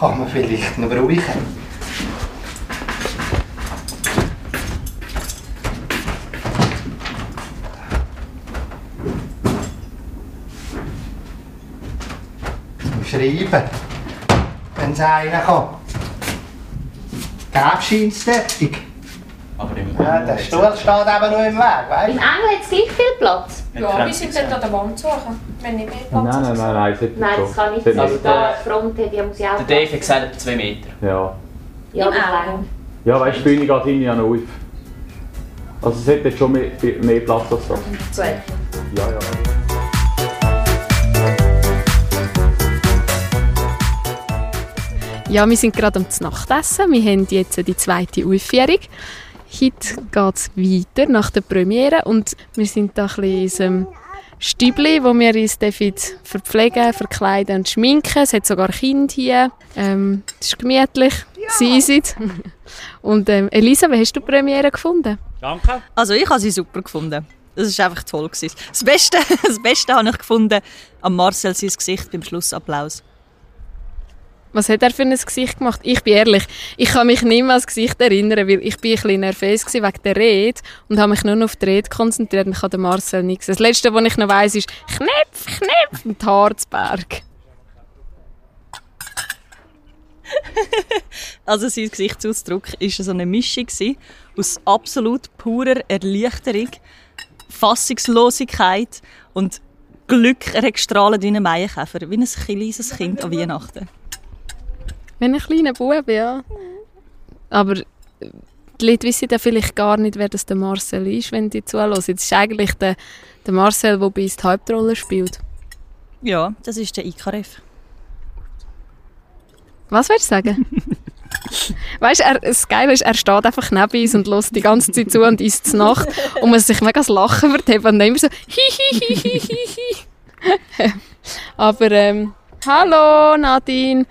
Kann man vielleicht noch beruhigen? schreiben, wenn es einer kommt. Gelbscheinstätig. Aber im ja, der Stuhl steht eben nur im Weg, weißt Im Engel hat es gleich viel Platz. Ja, wir sind dort an der Wand suchen, wenn nicht mehr Platz Nein, nein, nein, nein, Nein, das kann nicht sein. Also da Front hat ja muss ja auch Der Dave hat gesagt, etwa 2 Meter. Ja. Ja, das. Ja, weißt du, die Bühne geht hinten ja noch auf. Also es hat jetzt schon mehr, mehr Platz als das. Zwei. Ja, ja. Ja, wir sind gerade am Nachtessen. Wir haben jetzt die zweite Aufführung. Heute geht es weiter nach der Premiere und wir sind da ein bisschen in unserem Stübli, wo wir uns verpflegen, verkleiden und schminken. Es hat sogar Kinder hier. Ähm, es ist gemütlich. Sie sind. (laughs) Und ähm, Elisa, wie hast du die Premiere gefunden? Danke. Also ich habe sie super gefunden. Das war einfach toll. Das Beste, (laughs) das Beste habe ich gefunden am Marcel sein Gesicht beim Schlussapplaus. Was hat er für ein Gesicht gemacht? Ich bin ehrlich, ich kann mich nicht mehr an das Gesicht erinnern, weil ich bin ein bisschen nervös wegen der Rede und habe mich nur noch auf die Rede konzentriert und ich habe Marcel nichts. Das Letzte, was ich noch weiss, ist «Knepf, Knepf» und Harzberg. (laughs) also sein Gesichtsausdruck war so eine Mischung aus absolut purer Erleichterung, Fassungslosigkeit und Glück. Er hat gestrahlt wie ein Maienkäfer, wie ein kleines Kind an Weihnachten. Wenn ein kleiner Bub, ja. Aber die Leute wissen ja vielleicht gar nicht, wer das der Marcel ist, wenn die zuhören. Es ist eigentlich der, der Marcel, der bei uns die Hauptrolle spielt. Ja, das ist der IKRF. Was willst du sagen? (laughs) weißt du, das Geile ist, er steht einfach neben uns und lässt die ganze Zeit zu und isst Nacht und man sich mega das Lachen verteilt und dann immer so hihihihihi. (laughs) Aber ähm, Hallo Nadine!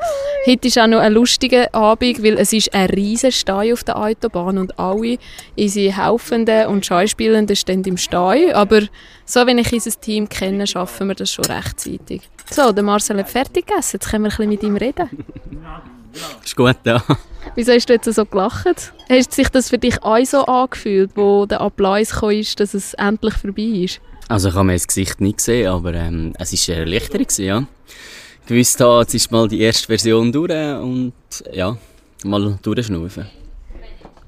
Heute ist auch noch ein lustiger Abend, weil es ist ein riesiger Stein auf der Autobahn und alle unsere Helfenden und Schauspielenden stehen im Stein. Aber so, wenn ich unser Team kenne, schaffen wir das schon rechtzeitig. So, der Marcel hat fertig gegessen. Jetzt können wir ein bisschen mit ihm reden. (laughs) Ist gut, ja. Wieso hast du jetzt so gelacht? Hast sich das für dich auch so angefühlt, wo der Applaus kam, dass es endlich vorbei ist? Also ich habe mir das Gesicht nicht gesehen, aber ähm, es war eine Erleichterung, ja gewusst habe, jetzt ist mal die erste Version durch und ja, mal durchschnaufen.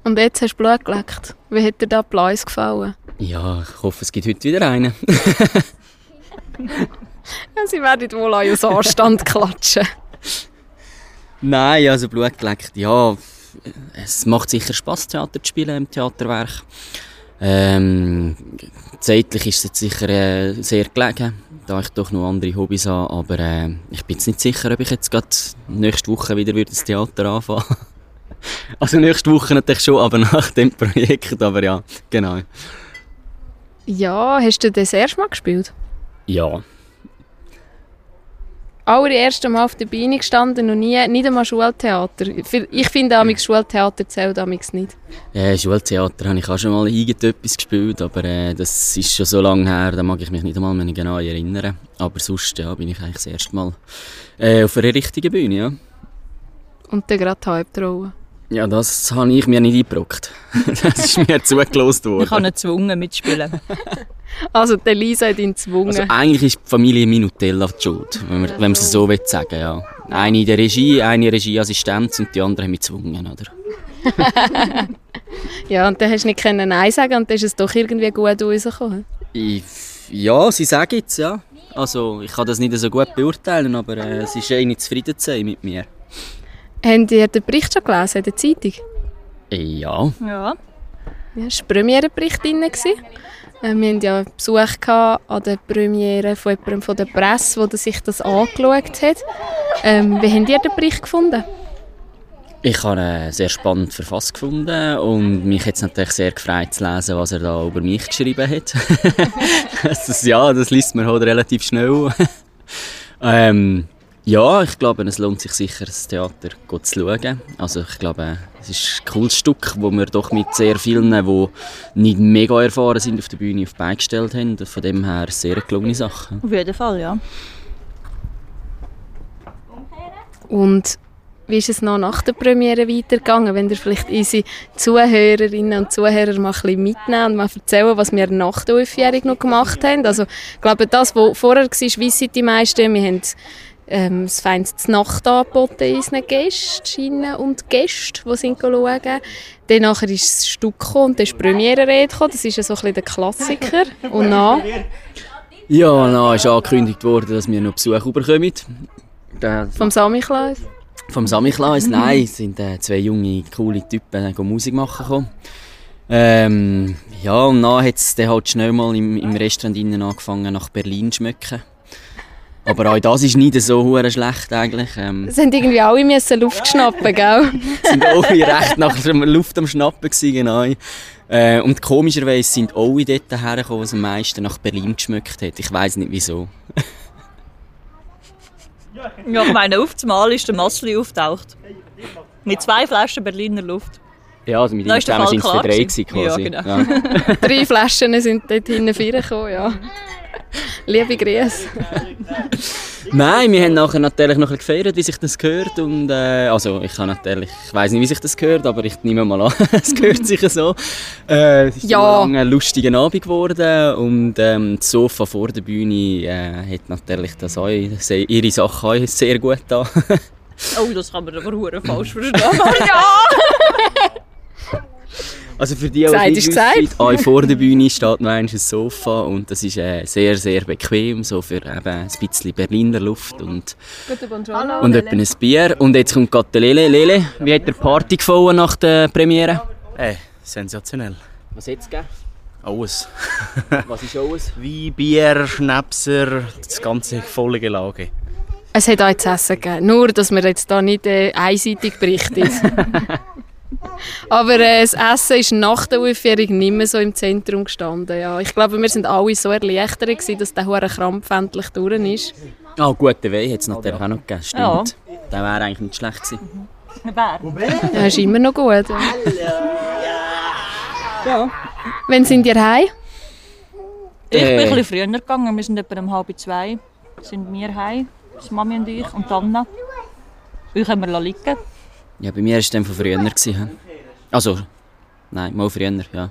Und jetzt hast du Blut geleckt. Wie hat dir der Applaus gefallen? Ja, ich hoffe, es gibt heute wieder einen. (laughs) ja, sie werden wohl auch aus Anstand (laughs) klatschen. Nein, also Blut geleckt, ja. es macht sicher Spaß, Theater zu spielen im Theaterwerk. Ähm, zeitlich ist es jetzt sicher äh, sehr gelegen, da ich doch noch andere Hobbys habe, aber äh, ich bin jetzt nicht sicher, ob ich jetzt gerade nächste Woche wieder würde das Theater anfangen (laughs) Also nächste Woche natürlich schon, aber (laughs) nach dem Projekt, aber ja, genau. Ja, hast du das erste Mal gespielt? Ja, allererste Mal auf der Bühne gestanden und nie, nicht einmal Schultheater. Ich finde amigs Schultheater zählt amigs nicht. Ja, Schultheater habe ich auch schon mal irgendetwas gespielt, aber äh, das ist schon so lange her, da mag ich mich nicht einmal mehr genau erinnern. Aber sonst ja, bin ich eigentlich das erste Mal äh, auf einer richtigen Bühne, ja. Und dann gerade die Hauptrolle. Ja, das habe ich mir nicht eingebrockt. (laughs) das ist mir (laughs) zugelost worden. Ich habe ihn gezwungen mitspielen. (laughs) also der Lisa hat ihn gezwungen. Also eigentlich ist die Familie Minutella die Schuld, wenn man, wenn man es so will sagen ja. Eine in der Regie, eine Regieassistenz und die andere haben mich gezwungen, oder? (laughs) ja, und dann hast du nicht können Nein sagen und dann ist es doch irgendwie gut rausgekommen. Ja, sie sagen es, ja. Also ich kann das nicht so gut beurteilen, aber äh, es ist eine zufrieden zu sein mit mir. Habt ihr den Bericht schon gelesen in der Zeitung? Ja. Ja. ja das war Premierenbericht drin. Äh, wir hatten ja Besuch an der Premiere von jemandem von der Presse, der sich das angeschaut hat. Ähm, wie habt ihr den Bericht gefunden? Ich habe ihn sehr spannend verfasst gefunden und mich es natürlich sehr gefreut zu lesen, was er da über mich geschrieben hat. (laughs) das, ja, das liest man halt relativ schnell. (laughs) ähm, ja, ich glaube, es lohnt sich sicher, das Theater gut zu schauen. Also ich glaube, es ist ein cooles Stück, wo wir doch mit sehr vielen, die nicht mega erfahren sind, auf der Bühne auf die Beine gestellt haben. Von dem her sehr gelungene Sache. Auf jeden Fall, ja. Und wie ist es noch nach der Premiere weitergegangen? Wenn ihr vielleicht unsere Zuhörerinnen und Zuhörer mal ein bisschen mitnehmen und mal erzählen, was wir nach der Aufjährung noch gemacht haben. Also, ich glaube, das, was vorher war, wissen die meisten. Wir haben ähm, das feinste Nacht angeboten unseren Gästinnen und Gästen, die sind schauen. Dann nachher ist das Stück gekommen und dann ist die Premiere gekommen. Das ist ja so ein bisschen der Klassiker. Und dann? Ja, dann ist angekündigt worden, dass wir noch Besuch bekommen. Vom Samichlaus? Vom Samichlaus? Nein, es sind äh, zwei junge, coole Typen, die Musik machen gekommen. Ähm, ja, und dann hat es halt schnell mal im, im Restaurant angefangen, nach Berlin zu schmecken. Aber auch das ist nicht so hure schlecht eigentlich. Ähm, es haben irgendwie alle müssen Luft schnappen, gell? (laughs) sind alle recht nach der Luft am Schnappen gewesen, genau. Äh, und komischerweise sind alle dort hergekommen, was am meisten nach Berlin geschmeckt hat. Ich weiß nicht wieso. ja, ich meine, auf einmal ist der Massli auftaucht. Mit zwei Flaschen Berliner Luft. Ja, also mit ihm zusammen sind es drei gewesen, quasi. Ja, genau. Ja. drei Flaschen sind dort hinten gekommen, ja. Liebe Grüße. Nein, wir haben nachher natürlich noch ein gefeiert, wie sich das gehört. Und, äh, also ich kann natürlich, ich weiß nicht, wie sich das gehört, aber ich nehme mal an, (laughs) es gehört sicher so. Äh, es ist ja. ein lustiger Abend geworden und ähm, das Sofa vor der Bühne äh, hat natürlich das auch, ihre Sachen auch sehr gut da. oh, das kann man aber falsch (laughs) verstehen. ja! (laughs) Also für die, die nicht wissen, (laughs) vor der Bühne steht noch ein Sofa und das ist äh, sehr, sehr bequem, so für eben ein bisschen Berliner Luft und, und etwa ein Bier. Und jetzt kommt gerade Lele. Lele, wie hat der Party gefallen nach der Premiere? Äh, sensationell. Was hat es gegeben? Alles. (laughs) Was ist alles? Wein, Bier, Schnäpser, das ganze volle Gelage. Es hat auch zu essen gegeben, nur dass wir jetzt da nicht äh, einseitig berichten. (laughs) Aber äh, das Essen ist nach der Aufführung nicht mehr so im Zentrum gestanden. Ja. Ich glaube, wir sind alle so erleichtert, gewesen, dass der hohe Krampf endlich durch ist. Ah, oh, guten Wein hat es natürlich auch noch gegeben, stimmt. Ja. Der wäre eigentlich nicht schlecht gewesen. Wer? Ja, ist immer noch gut. Ja. ja. Wann sind ihr heim? Ich bin äh. ein bisschen früher gegangen. Wir sind etwa um halb zwei. Sind wir heim, das Mami und ich und Anna. Euch haben wir liegen ja, bei mir war es dann von früher. Gewesen. Also, nein, mal früher, ja.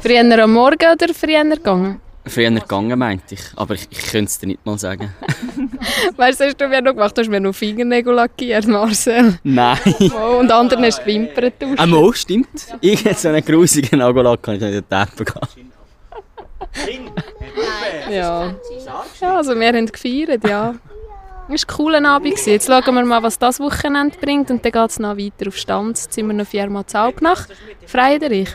Früher am Morgen oder früher gegangen? Früher gegangen, meinte ich. Aber ich, ich könnte es dir nicht mal sagen. (laughs) weißt du, was hast du mir noch gemacht? Du hast mir noch Fingernägel lackiert, Marcel. Nein. (laughs) Oh, und anderen hast du die Wimpern getauscht. Ah, mal, stimmt. Ich hätte so einen grusigen Nagellack, kann ich nicht in den Teppen gehen. ja. ja, also wir haben gefeiert, ja. Es war ein cooler Abend. Jetzt schauen wir mal, was das Wochenende bringt. Und dann geht es noch weiter auf Stand. Jetzt sind wir noch viermal zu Alpnach. Euch?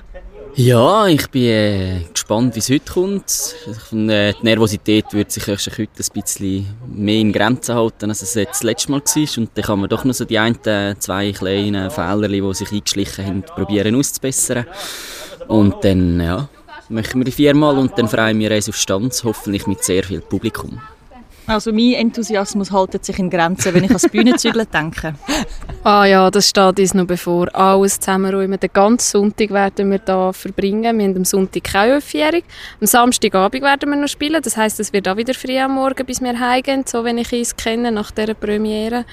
Ja, ich bin äh, gespannt, wie es heute kommt. Äh, die Nervosität wird sich heute ein bisschen mehr in Grenzen halten, als es jetzt das letzte Mal war. Und dann kann man doch noch so die ein, zwei kleinen Fehler, die sich eingeschlichen haben, probieren auszubessern. Und dann, ja, machen wir die viermal und dann freuen wir uns auf Stand, hoffentlich mit sehr viel Publikum. Also mein Enthusiasmus hält sich in Grenzen, wenn ich an das Bühnenzügeln denke. (laughs) Ah ja, das steht uns noch bevor. Alles zusammenräumen. Den ganzen Sonntag werden wir hier verbringen. Wir haben am Sonntag keine Aufführung. Am Samstagabend werden wir noch spielen. Das heisst, es wird auch wieder früh am Morgen, bis wir heimgehen, so wenn ich es kenne, nach dieser Premiere.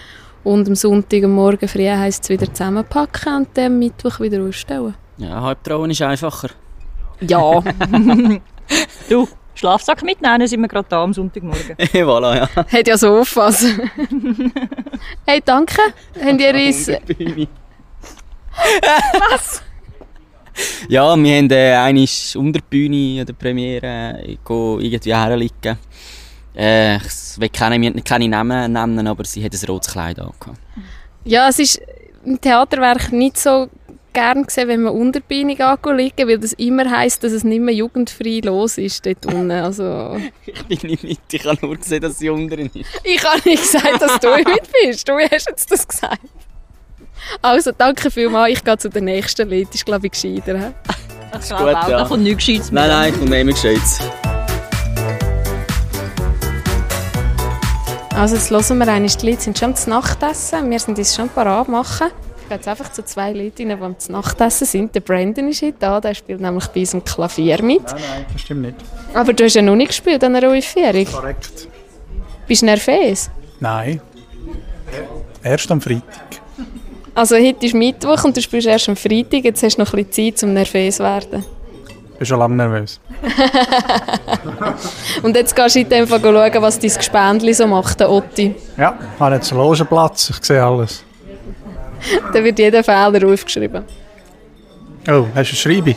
Und am Sonntag am Morgen früh heisst es wieder zusammenpacken und dann am Mittwoch wieder ausstellen. Ja, Halbtrauen ist einfacher. Ja. (laughs) (laughs) du, Schlafsack mitnehmen, sind wir gerade da am Sonntagmorgen. (laughs) voilà, ja. Hat ja so aufpassen. (laughs) hey, danke. Habt ihr uns... (laughs) Was? Ja, wir haben äh, einmal unter der Bühne an der Premiere äh, irgendwie herliegen. Äh, ich will keine, keine Namen nennen, aber sie hat ein rotes Kleid an. Ja, es ist im Theaterwerk nicht so gern gesehen, wenn man unterbeinig liegen weil das immer heisst, dass es nicht mehr jugendfrei los ist dort unten. Also... (laughs) ich bin nicht mit, ich habe nur gesehen, dass sie unten ist. Ich habe nicht gesagt, dass du (laughs) mit bist. Du hast jetzt das gesagt. Also, danke vielmals. Ich gehe zu der nächsten Lied. Das ist, glaube ich, gescheiter. Ich glaube auch, ja. da kommt nichts Gescheites mehr. Nein, nein, ich komme immer Gescheites. Also jetzt hören wir einmal die Lieder, sind schon am Nachtessen. Wir sind uns schon parat machen. Ich gehe jetzt einfach zu zwei Leuten, die am Nachtessen sind. Der Brandon ist heute da, der spielt nämlich bei unserem Klavier mit. Nein, nein, das stimmt nicht. Aber du hast ja noch nicht gespielt an einer Aufführung. Korrekt. Bist du nervös? Nein. Erst am Freitag. Also heute ist Mittwoch und du spielst erst am Freitag. Jetzt hast du noch ein bisschen Zeit, um nervös zu werden. Ich bin schon lange nervös. (laughs) und jetzt gehst du in dem Fall schauen, was dein Gespendli so macht, der Otti. Ja, ich habe jetzt einen Logenplatz, ich sehe alles. (laughs) da wird jeder Fehler aufgeschrieben. Oh, hast du eine Schreibe? (laughs)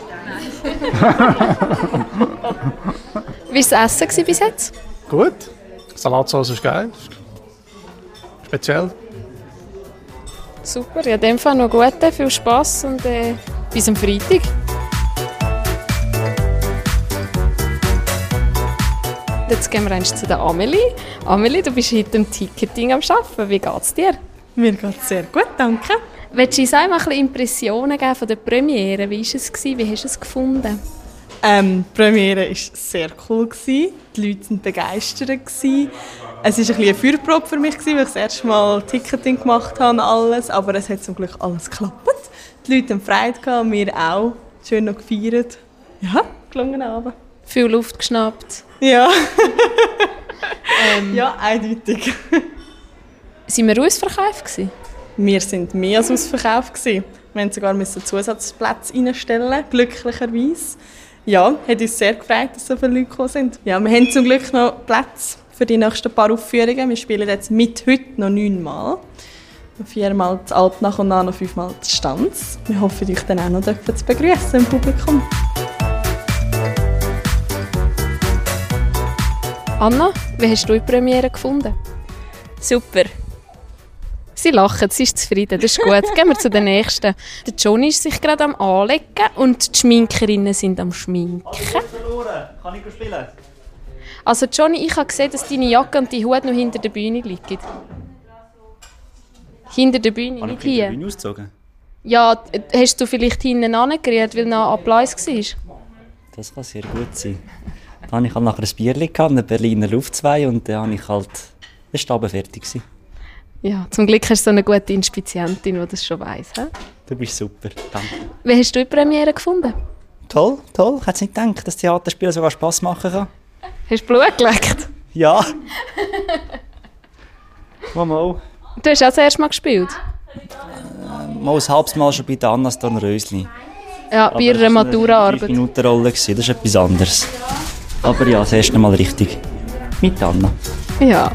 Wie war das Essen bis jetzt? Gut. Salatsauce ist geil. Speziell. Super, ja, in dem Fall noch gut, viel Spass und äh, bis am Freitag. Jetzt gehen wir zu der Amelie. Amelie, du bist heute im Ticketing am Arbeiten. Wie geht es dir? Mir geht es sehr gut, danke. Willst du uns auch mal Impressionen geben von der Premiere? Wie war es? Wie hast du es gefunden? Ähm, die Premiere war sehr cool. Die Leute waren begeistert. Es war ein bisschen eine Feuerprobe für mich, weil ich das erste Mal Ticketing gemacht habe und alles. Aber es hat zum Glück alles geklappt. Die Leute haben Freude gehabt, wir auch. Schön noch gefeiert. Ja, gelungen Abend. Viel Luft geschnappt. Ja. (laughs) ähm, ja, eindeutig. Sind wir ausverkauft gewesen? Wir sind mehr als ausverkauft gewesen. Wir mussten sogar Zusatzplätze reinstellen, glücklicherweise. Ja, hat uns sehr gefreut, dass so viele Leute gekommen sind. Ja, wir haben zum Glück noch Plätze für die nächsten paar Aufführungen. Wir spielen jetzt mit heute noch neunmal. Viermal zu Alp nach und nach noch fünfmal zu Stanz. Wir hoffen, euch dann auch noch zu begrüßen im Publikum. Anna, wie hast du die Premiere gefunden? Super. Sie lachen, sie ist zufrieden, das ist gut. Gehen wir zu der nächsten. Der Johnny ist sich gerade am Anlegen und die Schminkerinnen sind am Schminken. Kann ich spielen? Also Johnny, ich habe gesehen, dass deine Jacke und dein Hut noch hinter der Bühne liegen. Hinter der Bühne, nicht ich hier. die Bühne ausgezogen? Ja, hast du vielleicht hinten angerührt, weil noch Applaus war? Das kann sehr gut sein. Dann hatte ich halt nachher ein Bierchen, gehabt, eine Berliner Luft 2 und dann habe ich halt, das war fertig. Gewesen. Ja, zum Glück hast du so eine gute Inspizientin, die das schon weiss. He? Du bist super, danke. Wie hast du die Premiere gefunden? Toll, toll. Ich hätte nicht gedacht, dass Theaterspielen sogar Spass machen kann. Hast du Blut geleckt? Ja. (laughs) mal, mal. Du hast auch das erste Mal gespielt? Äh, mal ein halbes Mal schon bei der Anna Stornrösli. Ja, bei ihrer Maturaarbeit. Das war eine Minuten Rolle, das ist etwas anderes. Aber ja, das erste Mal richtig. Mit Anna. Ja.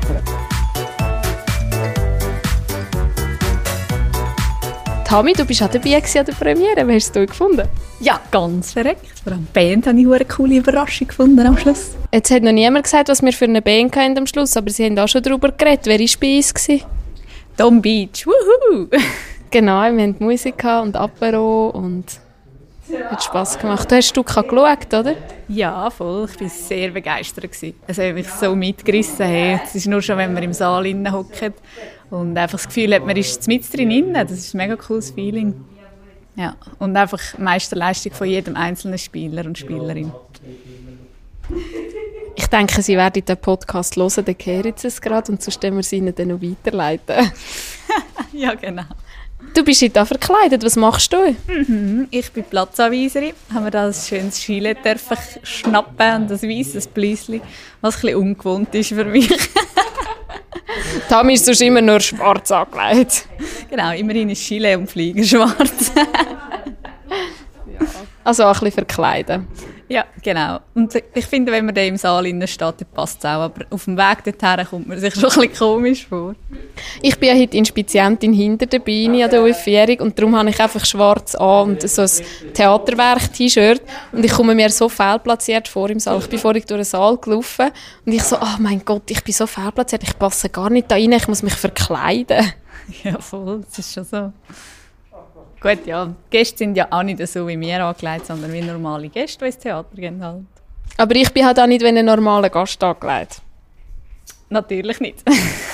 Tami, du bist auch dabei gewesen an der Premiere. Wie hast du es gefunden? Ja, ganz verreckt. Vor allem die Band habe ich eine coole Überraschung gefunden am Schluss. Jetzt hat noch niemand gesagt, was wir für eine Band hatten am Schluss, aber sie haben auch schon darüber geredet. Wer war bei uns? gewesen? Tom Beach, wuhu! (laughs) Genau, wir hatten Musik und Apero und hat Spass gemacht. Du hast Stück geschaut, oder? Ja, voll. Ich war sehr begeistert. gewesen. Es hat mich so mitgerissen. Hey. Es ist nur schon, wenn man im Saal hockt und einfach das Gefühl hat, man ist mit drin. Das ist ein mega cooles Feeling. Ja. Und einfach Meisterleistung von jedem einzelnen Spieler und Spielerin. Ich denke, sie werden den Podcast hören, dann hören sie es gerade und sonst können wir sie ihnen dann noch weiterleiten. (laughs) ja, genau. Du bist heute verkleidet. Was machst du? Mhm. Ich bin Platzanweiserin. Haben wir da ein schönes Skilet schnappen und ein weißes Bläschen, was ein bisschen ungewohnt ist für mich. Tami ist sonst immer nur schwarz angelegt. Genau, immerhin ist Chile und Flieger schwarz. (laughs) Also auch ein bisschen verkleiden. Ja, genau. Und ich finde, wenn man da im Saal innen steht, dann passt es auch. Aber auf dem Weg dorthin kommt man sich (laughs) schon ein bisschen komisch vor. Ich bin ja heute Inspizientin hinter der Bühne an der UF-Fehrung und darum habe ich einfach schwarz an und so ein Theaterwerk-T-Shirt und ich komme mir so fehlplatziert vor im Saal. Ich bin vorhin durch den Saal gelaufen und ich so, oh mein Gott, ich bin so fehlplatziert, ich passe gar nicht da rein, ich muss mich verkleiden. (laughs) Ja, voll, das ist schon so. Gut, ja, die Gäste sind ja auch nicht so wie wir angelegt, sondern wie normale Gäste, die ins Theater gehen halt. Aber ich bin halt auch nicht wie ein normaler Gast angelegt. Natürlich nicht.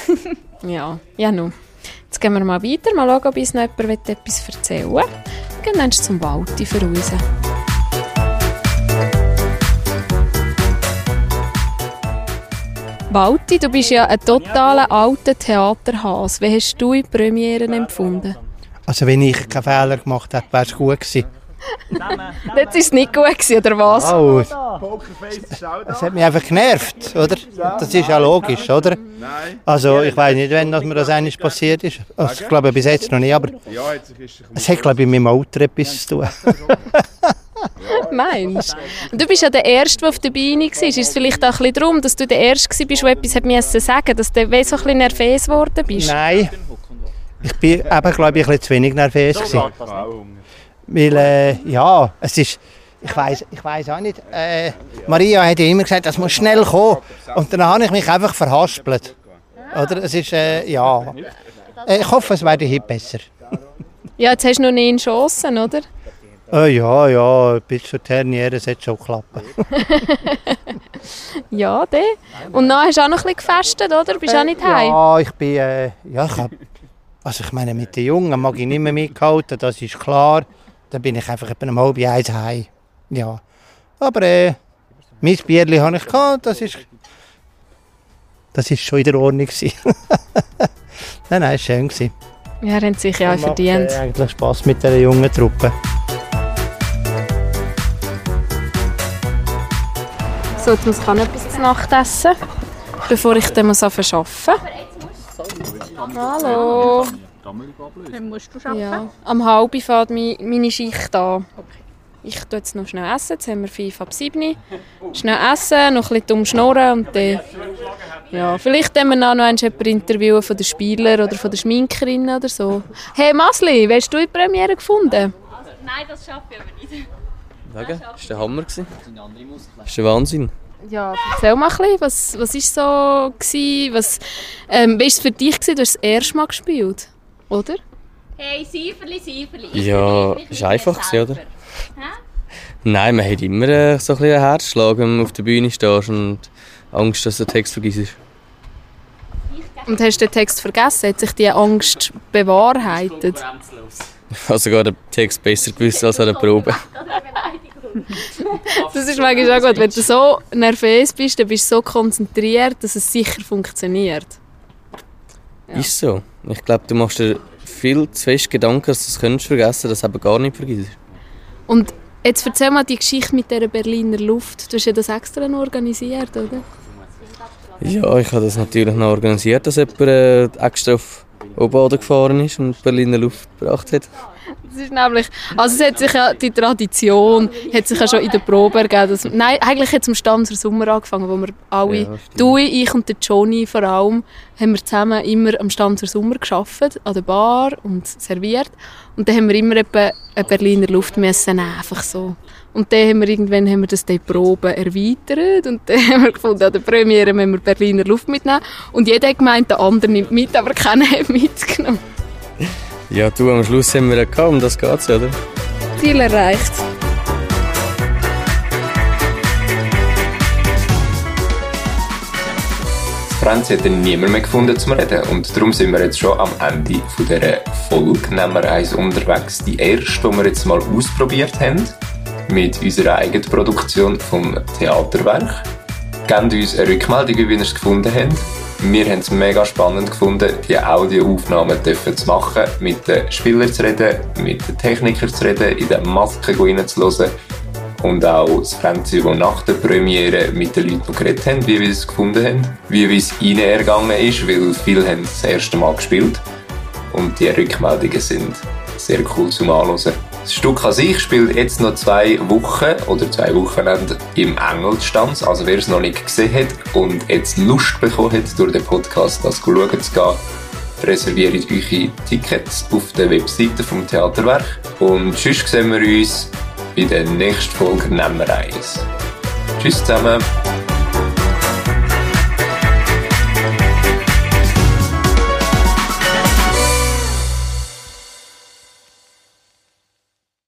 (laughs) ja, ja nun. Jetzt gehen wir mal weiter, mal schauen, ob uns noch jemand etwas erzählen will. Gehen dann zum Walti für uns. Walti, du bist ja ein totaler alter Theaterhas. Wie hast du die Premieren empfunden? Also wenn ich keinen Fehler gemacht hätte, wäre es gut gewesen. Jetzt war es nicht gut, gewesen, oder was? Oh, es hat mich einfach genervt, oder? Das ist ja logisch, oder? Also ich weiß nicht, wenn das mir das eigentlich passiert ist. Also, ich glaube bis jetzt noch nicht, aber es hat glaube ich mit dem Alter etwas zu tun. (laughs) Meinst du? Du bist ja der Erste, der auf der Bühne war. Ist es vielleicht auch ein bisschen darum, dass du der Erste warst, der etwas hat sagen dass du so ein bisschen nervös geworden bist? Nein. Ich bin eben, glaube ich, ein bisschen zu wenig nervös. Gewesen. Weil, äh, ja, es ist, ich weiß ich weiss auch nicht, äh, Maria hat ja immer gesagt, das muss schnell kommen. Und dann habe ich mich einfach verhaspelt. Oder? Es ist, äh, ja, äh, ich hoffe, es wird heute besser. Ja, jetzt hast du noch nie Chancen, oder? Äh, ja, ja, bis zur Derniere sollte schon klappen. (laughs) ja, de. Und dann hast du auch noch ein bisschen gefestet, oder? Bist du auch nicht heim? Ja, ich bin, äh, ja, ich hab, also ich meine, mit den Jungen mag ich nicht mehr mithalten, das ist klar. Dann bin ich einfach etwa um halb eins heim. Ja. Aber äh, mein Bierli habe ich gehabt, das ist, das ist schon in der Ordnung (laughs) nein, nein, es war schön. Ja, haben sich ja auch verdient. Macht, äh, eigentlich Spass mit dieser jungen Truppe. So, jetzt muss ich noch etwas zu Nacht essen, bevor ich dann muss arbeiten muss. Hallo. Dann musst du arbeiten. Ja, am halb fährt meine Schicht an. Ich tue jetzt noch schnell essen. Jetzt haben wir 5 ab 7. Schnell essen, noch ein bisschen dumm schnurren und dann... Ja, vielleicht haben wir noch jemanden interviewen von den Spielern oder von den Schminkerinnen oder so. Hey Masli, wie hast du die Premiere gefunden? Nein, das schaffe ich aber nicht. Sagen, das war der Hammer. gewesen. Das ist der Wahnsinn. Ja, erzähl mal ein bisschen, was, was ist so gewesen, was, ähm, wie war es für dich gewesen? Du hast das erste Mal gespielt, oder? Hey, Seiferli, Seiferli. Ja, es war einfach, gewesen, oder? Nein, man hat immer äh, so ein bisschen einen Herzschlag, wenn man auf der Bühne steht und Angst, dass du den Text vergisst. Und hast du den Text vergessen? Hat sich die Angst bewahrheitet? Ich habe (laughs) sogar den Text besser gewusst als an der (laughs) Probe. (laughs) Das ist manchmal auch gut. Wenn du so nervös bist, dann bist du so konzentriert, dass es sicher funktioniert. Ist so. Ich glaube, du machst dir viel zu fest Gedanken, dass du es könntest vergessen, dass du eben gar nicht vergisst. Und jetzt erzähl mal die Geschichte mit der Berliner Luft. Du hast ja das extra noch organisiert, oder? Ja, ich habe das natürlich noch organisiert, dass jemand äh, extra auf Oberboden gefahren ist und die Berliner Luft gebracht hat. Das ist nämlich, also es hat sich ja, die Tradition hat sich ja schon in der Probe ergeben. Dass, nein, eigentlich hat es am Stanzer Sommer angefangen, wo wir alle, Ja, du, ich und der Johnny vor allem, haben wir zusammen immer am Stanzer Sommer gearbeitet, an der Bar und serviert. Und dann haben wir immer etwa eine Berliner Luft müssen einfach so. Und dann haben wir irgendwann haben wir das die Probe erweitert und dann (laughs) haben wir gefunden, an der Premiere müssen wir Berliner Luft mitnehmen. Und jeder hat gemeint, der andere nimmt mit, aber keiner hat (laughs) mitgenommen. Ja, du, am Schluss haben wir ja gehabt, um das geht's, oder? Ziel erreicht. Franzi hat niemand mehr gefunden zum Reden und darum sind wir jetzt schon am Ende von dieser Folge Nummer 1 unterwegs. Die erste, die wir jetzt mal ausprobiert haben, mit unserer eigenen Produktion vom Theaterwerk. Gebt uns eine Rückmeldung, wie ihr es gefunden habt. Wir haben es mega spannend gefunden, die Audioaufnahmen dürfen zu machen, mit den Spielern zu reden, mit den Technikern zu reden, in den Masken reinzuhören und auch das Franzi, das nach der Premiere mit den Leuten geredet haben, wie wir es gefunden haben, wie es ihnen ergangen ist, weil viele haben das erste Mal gespielt und die Rückmeldungen sind sehr cool zum Anhören. Das Stück an sich spielt jetzt noch zwei Wochen oder zwei Wochenende im Engelstanz. Also wer es noch nicht gesehen hat und jetzt Lust bekommen hat, durch den Podcast das schauen zu gehen, reserviert eure Tickets auf der Webseite vom Theaterwerk. Und sonst sehen wir uns bei der nächsten Folge Nummer 1. Tschüss zusammen!